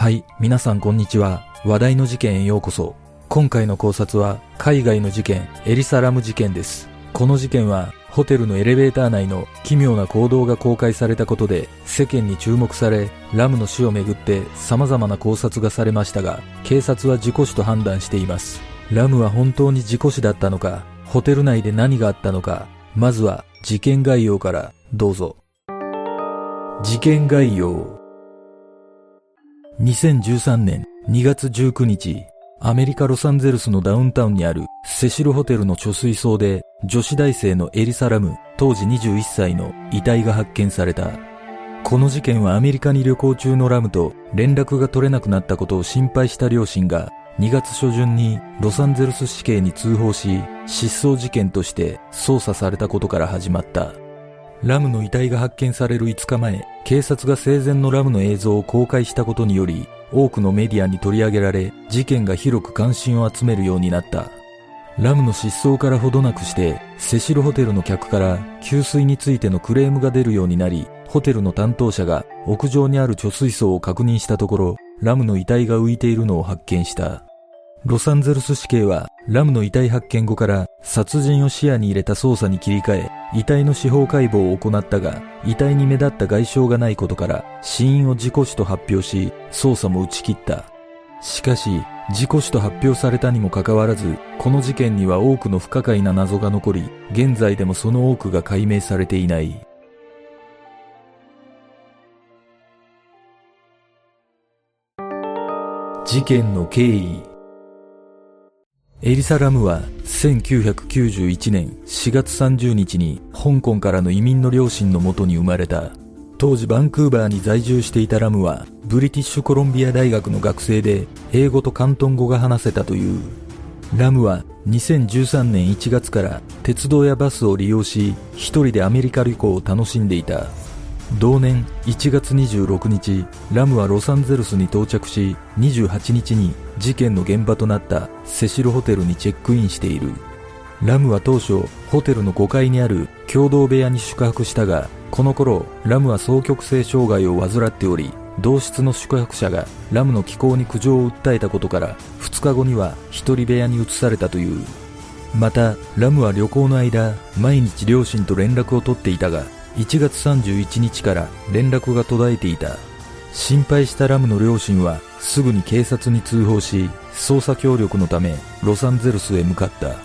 はい、皆さんこんにちは。話題の事件へようこそ。今回の考察は海外の事件、エリサラム事件です。この事件はホテルのエレベーター内の奇妙な行動が公開されたことで世間に注目され、ラムの死をめぐって様々な考察がされましたが、警察は事故死と判断しています。ラムは本当に事故死だったのか、ホテル内で何があったのか、まずは事件概要からどうぞ。事件概要2013年2月19日、アメリカ・ロサンゼルスのダウンタウンにあるセシルホテルの貯水槽で女子大生のエリサ・ラム、当時21歳の遺体が発見された。この事件はアメリカに旅行中のラムと連絡が取れなくなったことを心配した両親が2月初旬にロサンゼルス市警に通報し失踪事件として捜査されたことから始まった。ラムの遺体が発見される5日前、警察が生前のラムの映像を公開したことにより、多くのメディアに取り上げられ、事件が広く関心を集めるようになった。ラムの失踪からほどなくして、セシルホテルの客から給水についてのクレームが出るようになり、ホテルの担当者が屋上にある貯水槽を確認したところ、ラムの遺体が浮いているのを発見した。ロサンゼルス市警はラムの遺体発見後から殺人を視野に入れた捜査に切り替え、遺体の司法解剖を行ったが、遺体に目立った外傷がないことから死因を事故死と発表し、捜査も打ち切った。しかし、事故死と発表されたにもかかわらず、この事件には多くの不可解な謎が残り、現在でもその多くが解明されていない。事件の経緯エリサ・ラムは1991年4月30日に香港からの移民の両親のもとに生まれた。当時バンクーバーに在住していたラムはブリティッシュコロンビア大学の学生で英語と広東語が話せたという。ラムは2013年1月から鉄道やバスを利用し一人でアメリカ旅行を楽しんでいた。同年1月26日、ラムはロサンゼルスに到着し、28日に事件の現場となったセシルホテルにチェックインしている。ラムは当初、ホテルの5階にある共同部屋に宿泊したが、この頃、ラムは双極性障害を患っており、同室の宿泊者がラムの気候に苦情を訴えたことから、2日後には一人部屋に移されたという。また、ラムは旅行の間、毎日両親と連絡を取っていたが、1月31日から連絡が途絶えていた。心配したラムの両親はすぐに警察に通報し、捜査協力のためロサンゼルスへ向かった。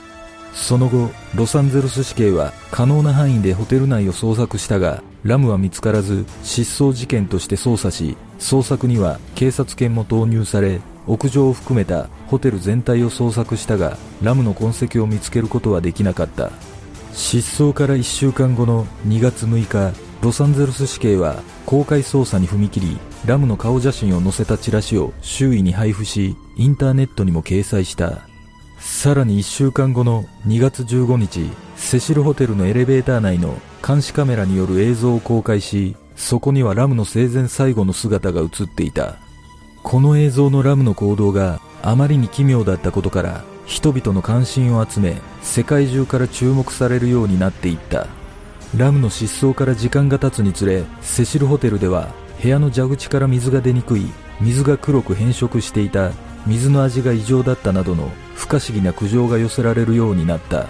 その後、ロサンゼルス市警は可能な範囲でホテル内を捜索したが、ラムは見つからず失踪事件として捜査し、捜索には警察犬も投入され、屋上を含めたホテル全体を捜索したが、ラムの痕跡を見つけることはできなかった。失踪から1週間後の2月6日、ロサンゼルス市警は公開捜査に踏み切り、ラムの顔写真を載せたチラシを周囲に配布し、インターネットにも掲載した。さらに1週間後の2月15日、セシルホテルのエレベーター内の監視カメラによる映像を公開し、そこにはラムの生前最後の姿が映っていた。この映像のラムの行動があまりに奇妙だったことから、人々の関心を集め、世界中から注目されるようになっていった。ラムの失踪から時間が経つにつれセシルホテルでは部屋の蛇口から水が出にくい水が黒く変色していた水の味が異常だったなどの不可思議な苦情が寄せられるようになった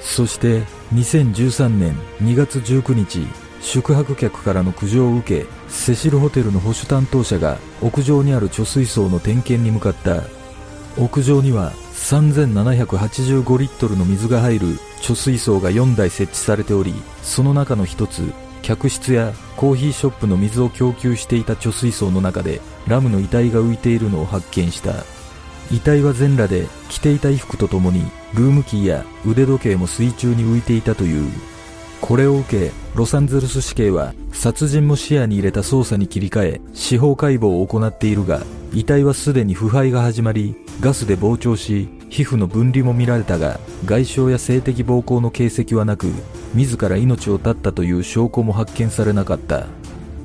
そして2013年2月19日宿泊客からの苦情を受けセシルホテルの保守担当者が屋上にある貯水槽の点検に向かった屋上には3785リットルの水が入る貯水槽が4台設置されておりその中の一つ客室やコーヒーショップの水を供給していた貯水槽の中でラムの遺体が浮いているのを発見した。遺体は全裸で着ていた衣服とともにルームキーや腕時計も水中に浮いていたという。これを受けロサンゼルス市警は殺人も視野に入れた捜査に切り替え司法解剖を行っているが遺体はすでに腐敗が始まりガスで膨張し皮膚の分離も見られたが外傷や性的暴行の形跡はなく自ら命を絶ったという証拠も発見されなかった。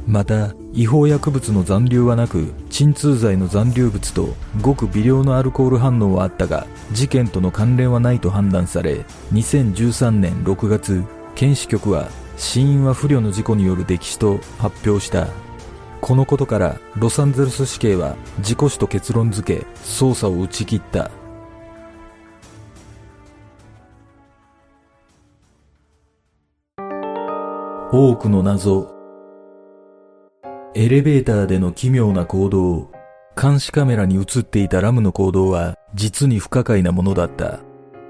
また違法薬物の残留はなく鎮痛剤の残留物とごく微量のアルコール反応はあったが事件との関連はないと判断され2013年6月検視局は死因は不慮の事故による溺死と発表した。このことからロサンゼルス市警は事故死と結論付け捜査を打ち切った。多くの謎。エレベーターでの奇妙な行動監視カメラに映っていたラムの行動は実に不可解なものだった。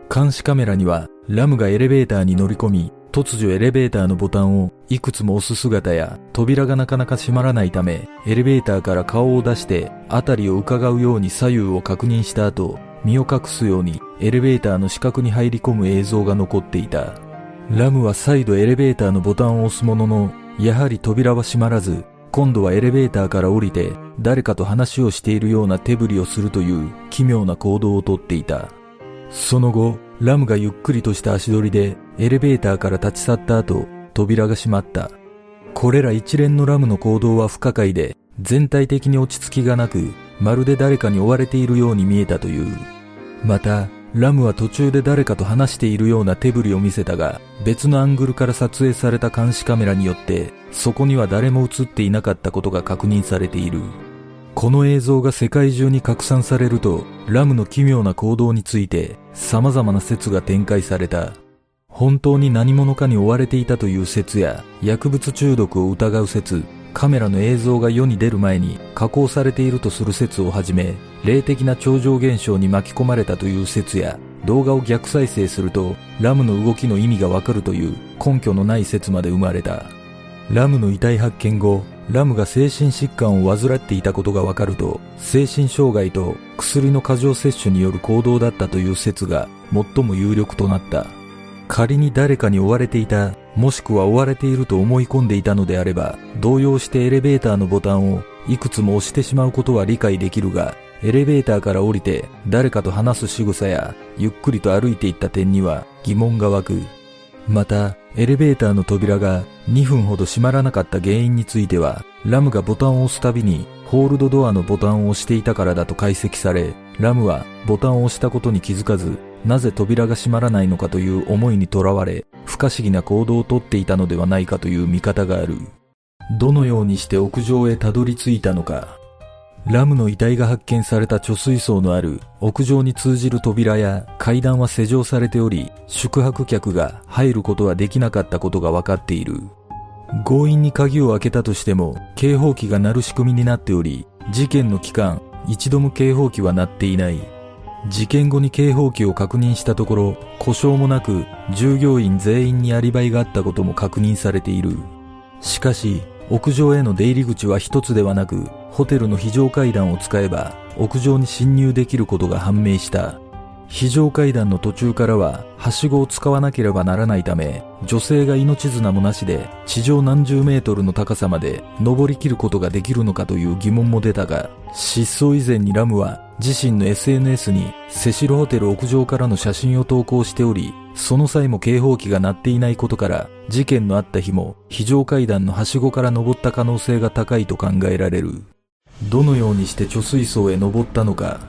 監視カメラにはラムがエレベーターに乗り込み突如エレベーターのボタンをいくつも押す姿や扉がなかなか閉まらないためエレベーターから顔を出して辺りを伺うように左右を確認した後身を隠すようにエレベーターの死角に入り込む映像が残っていた。ラムは再度エレベーターのボタンを押すものの、やはり扉は閉まらず、今度はエレベーターから降りて、誰かと話をしているような手振りをするという奇妙な行動をとっていた。その後、ラムがゆっくりとした足取りでエレベーターから立ち去った後、扉が閉まった。これら一連のラムの行動は不可解で、全体的に落ち着きがなく、まるで誰かに追われているように見えたという。また、ラムは途中で誰かと話しているような手振りを見せたが、別のアングルから撮影された監視カメラによって、そこには誰も映っていなかったことが確認されている。この映像が世界中に拡散されると、ラムの奇妙な行動について様々な説が展開された。本当に何者かに追われていたという説や、薬物中毒を疑う説、カメラの映像が世に出る前に加工されているとする説をはじめ、霊的な超常現象に巻き込まれたという説や、動画を逆再生するとラムの動きの意味がわかるという根拠のない説まで生まれた。ラムの遺体発見後、ラムが精神疾患を患っていたことがわかると、精神障害と薬の過剰摂取による行動だったという説が最も有力となった。仮に誰かに追われていたもしくは追われていると思い込んでいたのであれば、動揺してエレベーターのボタンをいくつも押してしまうことは理解できるが、エレベーターから降りて誰かと話す仕草やゆっくりと歩いていった点には疑問が湧く。また、エレベーターの扉が2分ほど閉まらなかった原因については、ラムがボタンを押すたびにホールドドアのボタンを押していたからだと解析され、ラムはボタンを押したことに気づかず、なぜ扉が閉まらないのかという思いにとらわれ、不可思議な行動をとっていたのではないかという見方がある。どのようにして屋上へたどり着いたのか。ラムの遺体が発見された貯水槽のある屋上に通じる扉や階段は施錠されており、宿泊客が入ることはできなかったことが分かっている。強引に鍵を開けたとしても警報器が鳴る仕組みになっており、事件の期間、一度も警報器は鳴っていない。事件後に警報器を確認したところ、故障もなく従業員全員にアリバイがあったことも確認されている。しかし、屋上への出入り口は一つではなく、ホテルの非常階段を使えば屋上に侵入できることが判明した。非常階段の途中からは、はしごを使わなければならないため、女性が命綱もなしで、地上何十メートルの高さまで登りきることができるのかという疑問も出たが、失踪以前にラムは自身の SNS にセシルホテル屋上からの写真を投稿しており、その際も警報器が鳴っていないことから、事件のあった日も非常階段のはしごから登った可能性が高いと考えられる。どのようにして貯水槽へ登ったのか、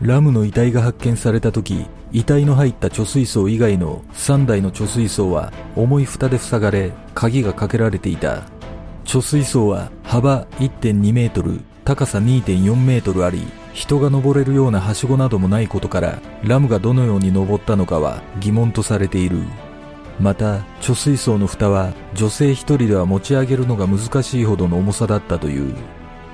ラムの遺体が発見された時、遺体の入った貯水槽以外の3台の貯水槽は重い蓋で塞がれ、鍵がかけられていた。貯水槽は幅1.2メートル、高さ2.4メートルあり、人が登れるようなはしごなどもないことから、ラムがどのように登ったのかは疑問とされている。また、貯水槽の蓋は女性一人では持ち上げるのが難しいほどの重さだったという。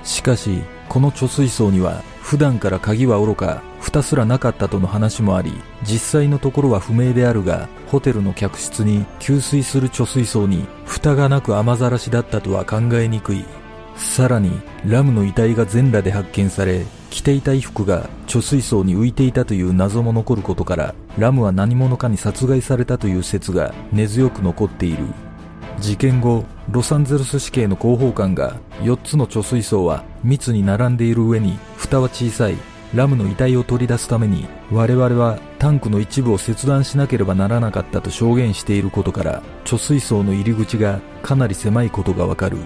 しかし、この貯水槽には普段から鍵は愚か、蓋すらなかったとの話もあり、実際のところは不明であるが、ホテルの客室に給水する貯水槽に蓋がなく雨ざらしだったとは考えにくい。さらに、ラムの遺体が全裸で発見され、着ていた衣服が貯水槽に浮いていたという謎も残ることから、ラムは何者かに殺害されたという説が根強く残っている。事件後、ロサンゼルス市警の広報官が4つの貯水槽は密に並んでいる上に蓋は小さいラムの遺体を取り出すために我々はタンクの一部を切断しなければならなかったと証言していることから貯水槽の入り口がかなり狭いことがわかる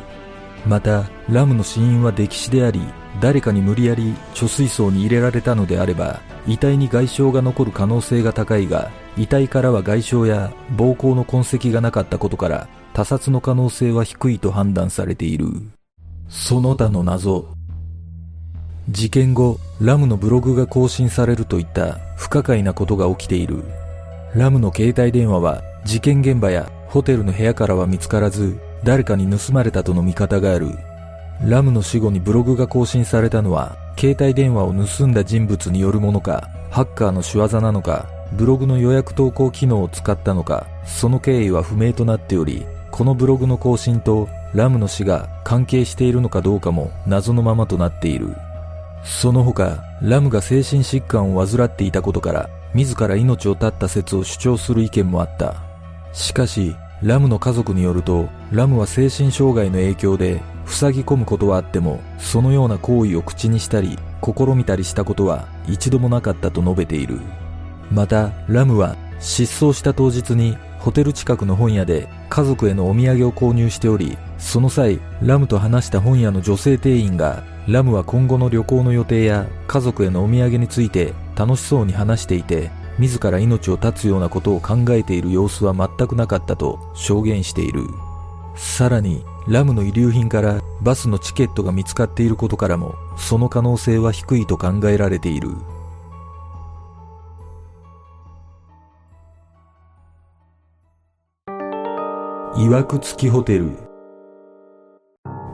またラムの死因は溺死であり誰かに無理やり貯水槽に入れられたのであれば遺体に外傷が残る可能性が高いが遺体からは外傷や暴行の痕跡がなかったことから他殺の可能性は低いと判断されている。その他の謎。事件後ラムのブログが更新されるといった不可解なことが起きている。ラムの携帯電話は事件現場やホテルの部屋からは見つからず誰かに盗まれたとの見方がある。ラムの死後にブログが更新されたのは、携帯電話を盗んだ人物によるものか、ハッカーの仕業なのか、ブログの予約投稿機能を使ったのか、その経緯は不明となっており、このブログの更新とラムの死が関係しているのかどうかも謎のままとなっている。その他、ラムが精神疾患を患っていたことから、自ら命を絶った説を主張する意見もあった。しかし、ラムの家族によると、ラムは精神障害の影響で、塞ぎ込むことはあっても、そのような行為を口にしたり、試みたりしたことは一度もなかったと述べている。また、ラムは失踪した当日にホテル近くの本屋で家族へのお土産を購入しており、その際、ラムと話した本屋の女性店員が、ラムは今後の旅行の予定や家族へのお土産について楽しそうに話していて、自ら命を絶つようなことを考えている様子は全くなかったと証言している。さらに、ラムの遺留品からバスのチケットが見つかっていることからも、その可能性は低いと考えられている。いわくつきホテル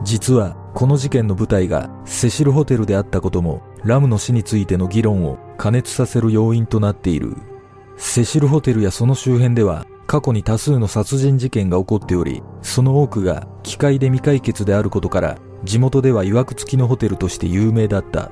実はこの事件の舞台がセシルホテルであったこともラムの死についての議論を加熱させる要因となっている。セシルホテルやその周辺では過去に多数の殺人事件が起こっており、その多くが機械で未解決であることから地元では曰く付きのホテルとして有名だった。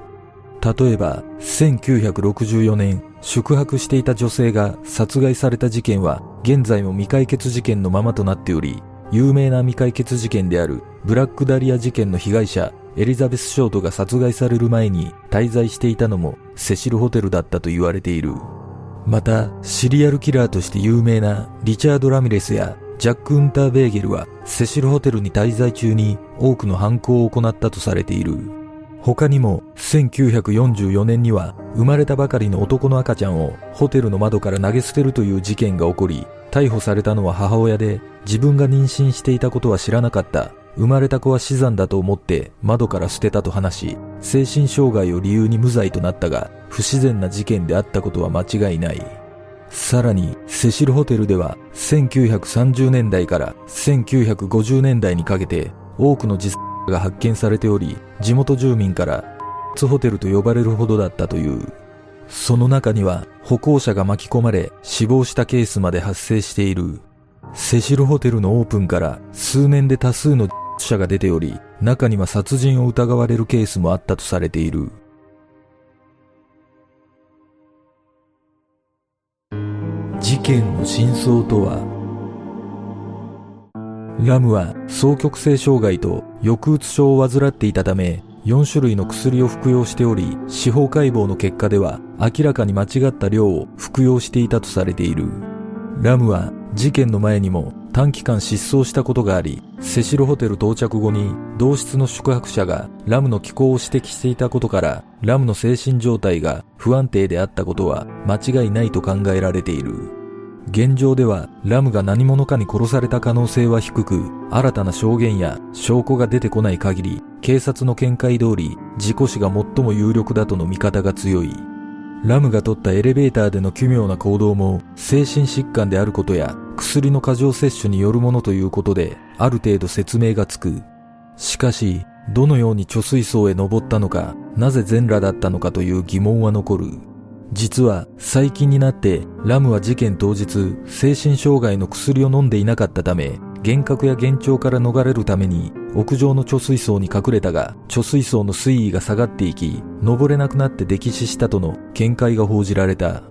例えば、1964年、宿泊していた女性が殺害された事件は現在も未解決事件のままとなっており、有名な未解決事件であるブラックダリア事件の被害者エリザベス・ショートが殺害される前に滞在していたのもセシルホテルだったと言われている。また、シリアルキラーとして有名なリチャード・ラミレスやジャック・ウンターベーゲルはセシルホテルに滞在中に多くの犯行を行ったとされている。他にも1944年には生まれたばかりの男の赤ちゃんをホテルの窓から投げ捨てるという事件が起こり、逮捕されたのは母親で自分が妊娠していたことは知らなかった生まれた子は死産だと思って窓から捨てたと話し、精神障害を理由に無罪となったが、不自然な事件であったことは間違いない。さらに、セシルホテルでは、1930年代から1950年代にかけて、多くの自殺が発見されており、地元住民から、ツホテルと呼ばれるほどだったという。その中には、歩行者が巻き込まれ、死亡したケースまで発生している。セシルホテルのオープンから数年で多数の者が出ており、中には殺人を疑われるケースもあったとされている。事件の真相とは？ラムは双極性障害と抑うつ症を患っていたため、4種類の薬を服用しており、司法解剖の結果では明らかに間違った量を服用していたとされている。ラムは事件の前にも短期間失踪したことがあり、セシルホテル到着後に同室の宿泊者がラムの気候を指摘していたことから、ラムの精神状態が不安定であったことは間違いないと考えられている。現状ではラムが何者かに殺された可能性は低く、新たな証言や証拠が出てこない限り、警察の見解通り事故死が最も有力だとの見方が強い。ラムが取ったエレベーターでの奇妙な行動も精神疾患であることや薬の過剰摂取によるものということである程度説明がつく。しかし、どのように貯水槽へ登ったのか、なぜ全裸だったのかという疑問は残る。実は最近になってラムは事件当日精神障害の薬を飲んでいなかったため幻覚や幻聴から逃れるために屋上の貯水槽に隠れたが貯水槽の水位が下がっていき登れなくなって溺死したとの見解が報じられた。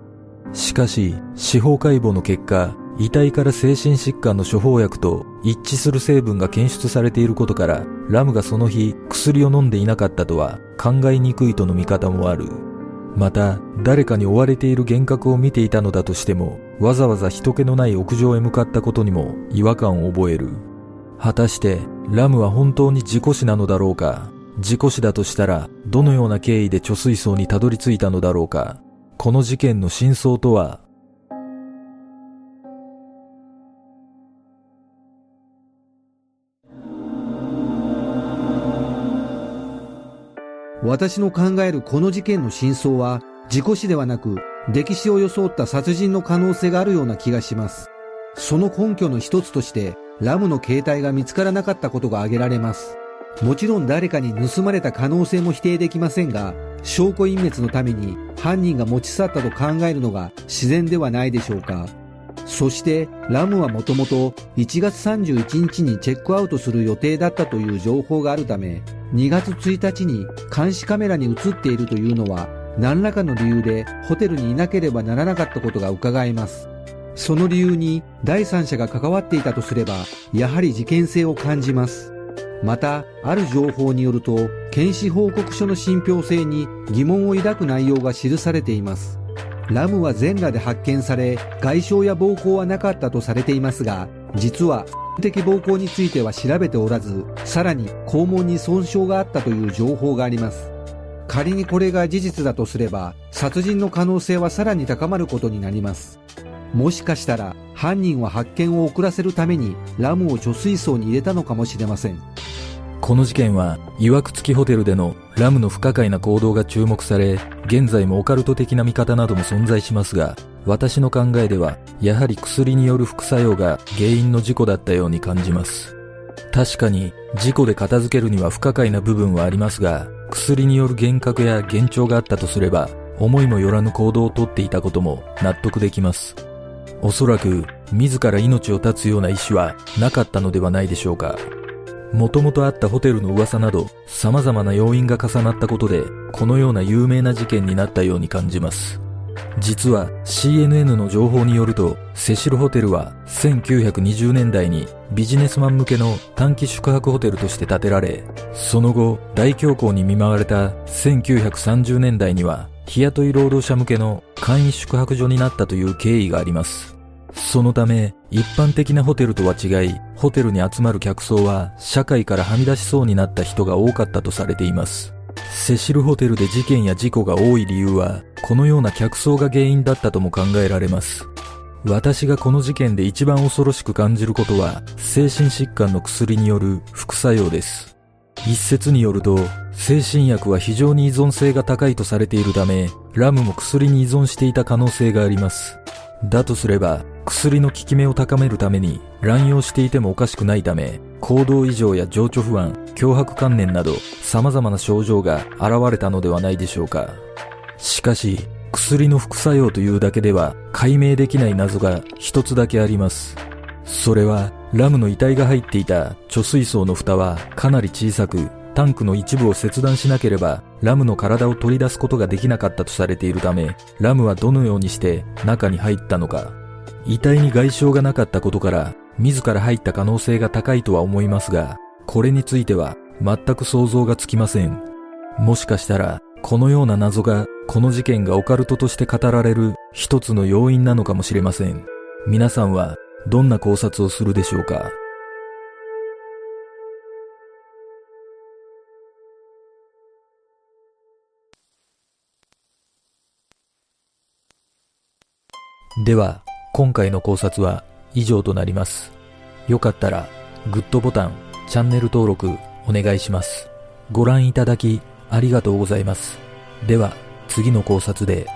しかし司法解剖の結果遺体から精神疾患の処方薬と一致する成分が検出されていることからラムがその日薬を飲んでいなかったとは考えにくいとの見方もある。また、誰かに追われている幻覚を見ていたのだとしても、わざわざ人気のない屋上へ向かったことにも違和感を覚える。果たして、ラムは本当に事故死なのだろうか？事故死だとしたら、どのような経緯で貯水槽にたどり着いたのだろうか？この事件の真相とは私の考えるこの事件の真相は、事故死ではなく、歴史を装った殺人の可能性があるような気がします。その根拠の一つとして、ラムの携帯が見つからなかったことが挙げられます。もちろん誰かに盗まれた可能性も否定できませんが、証拠隠滅のために犯人が持ち去ったと考えるのが自然ではないでしょうか。そして、ラムはもともと1月31日にチェックアウトする予定だったという情報があるため、2月1日に監視カメラに映っているというのは何らかの理由でホテルにいなければならなかったことが伺えます。その理由に第三者が関わっていたとすれば、やはり事件性を感じます。また、ある情報によると、検視報告書の信憑性に疑問を抱く内容が記されています。ラムは全裸で発見され、外傷や暴行はなかったとされていますが、実は的暴行については調べておらず、さらに肛門に損傷があったという情報があります。仮にこれが事実だとすれば、殺人の可能性はさらに高まることになります。もしかしたら、犯人は発見を遅らせるためにラムを貯水槽に入れたのかもしれません。この事件は、曰く付きホテルでのラムの不可解な行動が注目され、現在もオカルト的な見方なども存在しますが、私の考えでは、やはり薬による副作用が原因の事故だったように感じます。確かに、事故で片付けるには不可解な部分はありますが、薬による幻覚や幻聴があったとすれば、思いもよらぬ行動をとっていたことも納得できます。おそらく、自ら命を絶つような意思はなかったのではないでしょうか。もともとあったホテルの噂など、様々な要因が重なったことで、このような有名な事件になったように感じます。実は CNN の情報によると、セシルホテルは1920年代にビジネスマン向けの短期宿泊ホテルとして建てられ、その後大恐慌に見舞われた1930年代には日雇い労働者向けの簡易宿泊所になったという経緯があります。そのため、一般的なホテルとは違い、ホテルに集まる客層は社会からはみ出しそうになった人が多かったとされています。セシルホテルで事件や事故が多い理由は、このような客層が原因だったとも考えられます。私がこの事件で一番恐ろしく感じることは、精神疾患の薬による副作用です。一説によると、精神薬は非常に依存性が高いとされているため、ラムも薬に依存していた可能性があります。だとすれば、薬の効き目を高めるために乱用していてもおかしくないため、行動異常や情緒不安、脅迫観念など様々な症状が現れたのではないでしょうか。しかし、薬の副作用というだけでは解明できない謎が一つだけあります。それは、ラムの遺体が入っていた貯水槽の蓋はかなり小さく、タンクの一部を切断しなければ、ラムの体を取り出すことができなかったとされているため、ラムはどのようにして中に入ったのか。遺体に外傷がなかったことから、自ら入った可能性が高いとは思いますが、これについては全く想像がつきません。もしかしたら、このような謎がこの事件がオカルトとして語られる一つの要因なのかもしれません。皆さんはどんな考察をするでしょうか？では、今回の考察は以上となります。よかったら、グッドボタン、チャンネル登録お願いします。ご覧いただきありがとうございます。では、次の考察で